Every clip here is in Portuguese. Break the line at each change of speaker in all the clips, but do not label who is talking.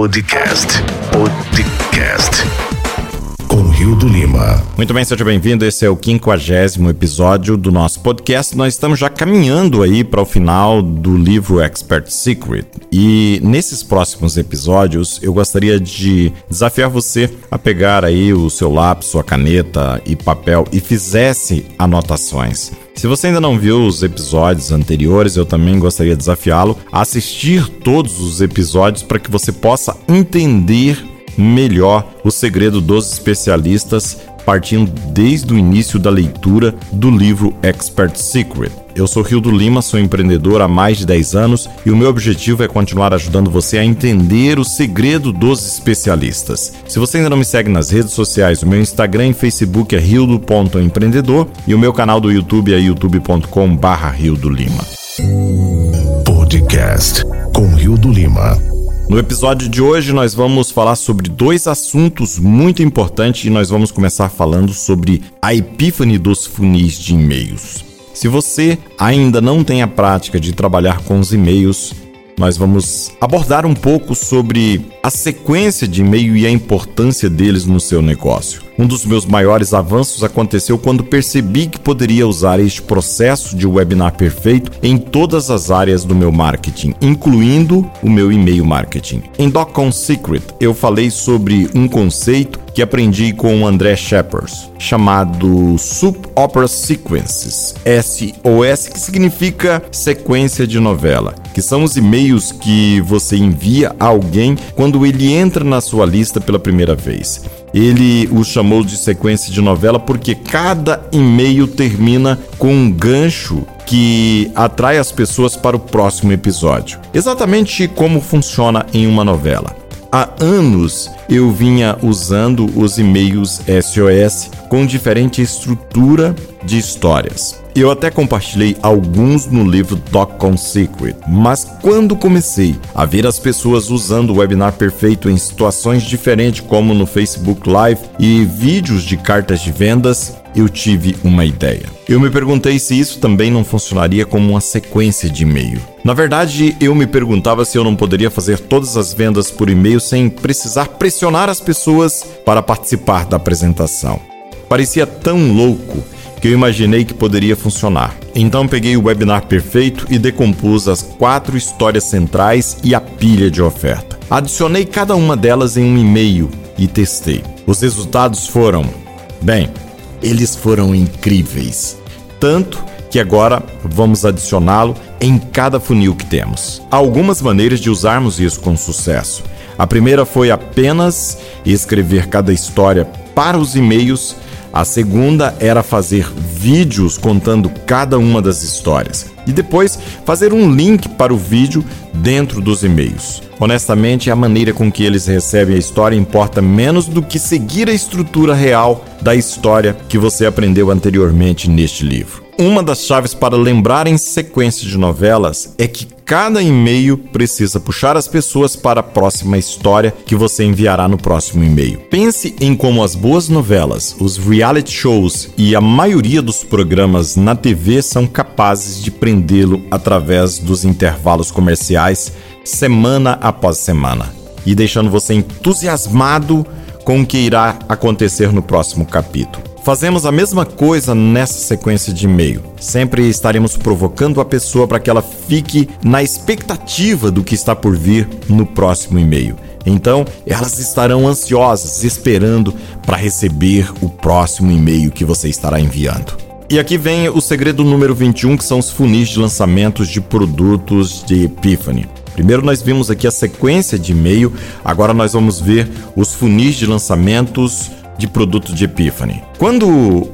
Podcast. Podcast. Lima.
Muito bem, seja bem-vindo. Esse é o quinquagésimo episódio do nosso podcast. Nós estamos já caminhando aí para o final do livro Expert Secret. E nesses próximos episódios, eu gostaria de desafiar você a pegar aí o seu lápis, sua caneta e papel e fizesse anotações. Se você ainda não viu os episódios anteriores, eu também gostaria de desafiá-lo a assistir todos os episódios para que você possa entender melhor o segredo dos especialistas partindo desde o início da leitura do livro Expert Secret. Eu sou Rio do Lima, sou empreendedor há mais de 10 anos e o meu objetivo é continuar ajudando você a entender o segredo dos especialistas. Se você ainda não me segue nas redes sociais, o meu Instagram e Facebook é rildo.empreendedor e o meu canal do YouTube é youtube.com/barra Rio do Lima.
Podcast com Rio do Lima.
No episódio de hoje, nós vamos falar sobre dois assuntos muito importantes e nós vamos começar falando sobre a epífane dos funis de e-mails. Se você ainda não tem a prática de trabalhar com os e-mails, nós vamos abordar um pouco sobre a sequência de e-mail e a importância deles no seu negócio. Um dos meus maiores avanços aconteceu quando percebi que poderia usar este processo de webinar perfeito em todas as áreas do meu marketing, incluindo o meu e-mail marketing. Em DocCon Secret, eu falei sobre um conceito que aprendi com o André Shepard, chamado Soup Opera Sequences, SOS, que significa sequência de novela, que são os e-mails que você envia a alguém quando ele entra na sua lista pela primeira vez. Ele o chamou de sequência de novela porque cada e-mail termina com um gancho que atrai as pessoas para o próximo episódio. Exatamente como funciona em uma novela. Há anos eu vinha usando os e-mails SOS com diferente estrutura de histórias. Eu até compartilhei alguns no livro DocCon Secret, mas quando comecei a ver as pessoas usando o webinar perfeito em situações diferentes, como no Facebook Live e vídeos de cartas de vendas, eu tive uma ideia. Eu me perguntei se isso também não funcionaria como uma sequência de e-mail. Na verdade, eu me perguntava se eu não poderia fazer todas as vendas por e-mail sem precisar pressionar as pessoas para participar da apresentação. Parecia tão louco que eu imaginei que poderia funcionar. Então peguei o webinar perfeito e decompus as quatro histórias centrais e a pilha de oferta. Adicionei cada uma delas em um e-mail e testei. Os resultados foram, bem, eles foram incríveis. Tanto que agora vamos adicioná-lo em cada funil que temos. Há algumas maneiras de usarmos isso com sucesso. A primeira foi apenas escrever cada história para os e-mails a segunda era fazer vídeos contando cada uma das histórias e depois fazer um link para o vídeo dentro dos e-mails. Honestamente, a maneira com que eles recebem a história importa menos do que seguir a estrutura real da história que você aprendeu anteriormente neste livro. Uma das chaves para lembrar em sequência de novelas é que cada e-mail precisa puxar as pessoas para a próxima história que você enviará no próximo e-mail. Pense em como as boas novelas, os reality shows e a maioria dos programas na TV são capazes de prendê-lo através dos intervalos comerciais semana após semana e deixando você entusiasmado com o que irá acontecer no próximo capítulo. Fazemos a mesma coisa nessa sequência de e-mail. Sempre estaremos provocando a pessoa para que ela fique na expectativa do que está por vir no próximo e-mail. Então, elas estarão ansiosas, esperando para receber o próximo e-mail que você estará enviando. E aqui vem o segredo número 21, que são os funis de lançamentos de produtos de Epiphany. Primeiro nós vimos aqui a sequência de e-mail, agora nós vamos ver os funis de lançamentos de produto de Epiphany. Quando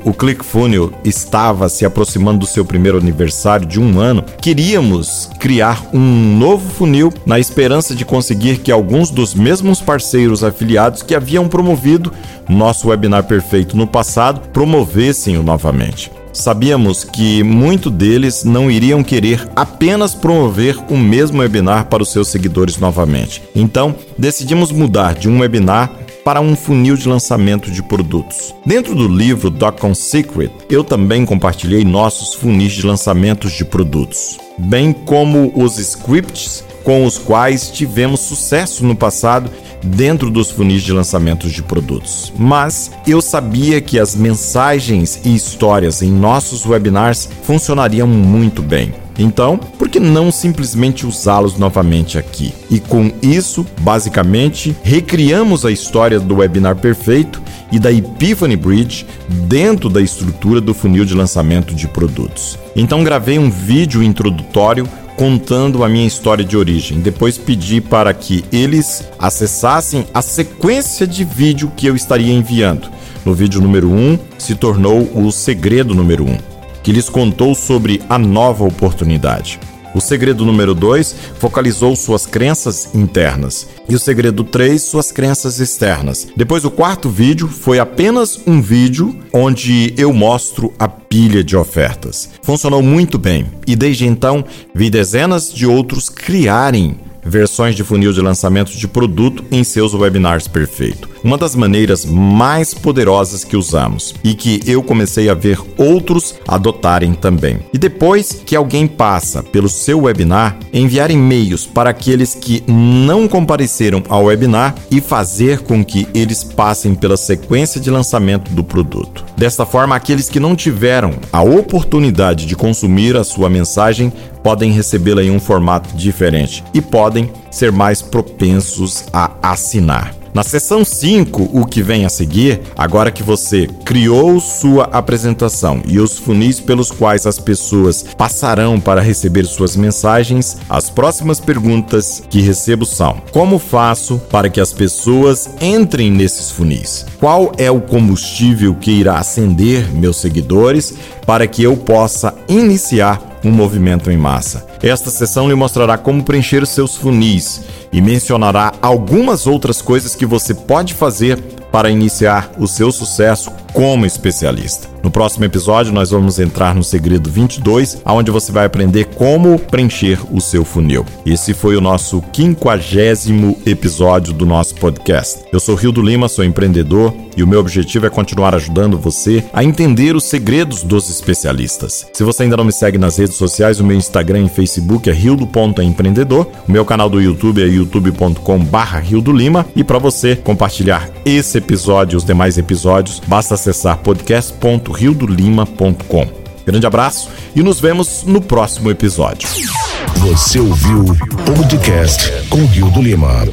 o ClickFunnels estava se aproximando do seu primeiro aniversário de um ano, queríamos criar um novo funil na esperança de conseguir que alguns dos mesmos parceiros afiliados que haviam promovido nosso webinar perfeito no passado promovessem-o novamente. Sabíamos que muito deles não iriam querer apenas promover o mesmo webinar para os seus seguidores novamente. Então, decidimos mudar de um webinar para um funil de lançamento de produtos. Dentro do livro Docon Secret, eu também compartilhei nossos funis de lançamentos de produtos, bem como os scripts com os quais tivemos sucesso no passado dentro dos funis de lançamentos de produtos. Mas eu sabia que as mensagens e histórias em nossos webinars funcionariam muito bem. Então, por que não simplesmente usá-los novamente aqui? E com isso, basicamente, recriamos a história do webinar perfeito e da Epiphany Bridge dentro da estrutura do funil de lançamento de produtos. Então, gravei um vídeo introdutório contando a minha história de origem. Depois pedi para que eles acessassem a sequência de vídeo que eu estaria enviando. No vídeo número 1 se tornou o segredo número 1, que lhes contou sobre a nova oportunidade. O segredo número 2 focalizou suas crenças internas. E o segredo 3, suas crenças externas. Depois, o quarto vídeo foi apenas um vídeo onde eu mostro a pilha de ofertas. Funcionou muito bem e desde então vi dezenas de outros criarem versões de funil de lançamento de produto em seus webinars perfeito. Uma das maneiras mais poderosas que usamos e que eu comecei a ver outros adotarem também. E depois que alguém passa pelo seu webinar, enviar e-mails para aqueles que não compareceram ao webinar e fazer com que eles passem pela sequência de lançamento do produto. Desta forma, aqueles que não tiveram a oportunidade de consumir a sua mensagem podem recebê-la em um formato diferente e podem ser mais propensos a assinar. Na seção 5, o que vem a seguir, agora que você criou sua apresentação e os funis pelos quais as pessoas passarão para receber suas mensagens, as próximas perguntas que recebo são: Como faço para que as pessoas entrem nesses funis? Qual é o combustível que irá acender meus seguidores para que eu possa iniciar um movimento em massa. Esta sessão lhe mostrará como preencher seus funis e mencionará algumas outras coisas que você pode fazer para iniciar o seu sucesso como especialista. No próximo episódio, nós vamos entrar no segredo 22, onde você vai aprender como preencher o seu funil. Esse foi o nosso quinquagésimo episódio do nosso podcast. Eu sou Rio do Lima, sou empreendedor e o meu objetivo é continuar ajudando você a entender os segredos dos especialistas. Se você ainda não me segue nas redes sociais, o meu Instagram e Facebook é rio.empreendedor, o meu canal do YouTube é youtube.com/barra Rio do Lima e para você compartilhar esse episódio e os demais episódios, basta acessar podcast.riodolima.com. Grande abraço e nos vemos no próximo episódio.
Você ouviu o podcast com Rio do Lima.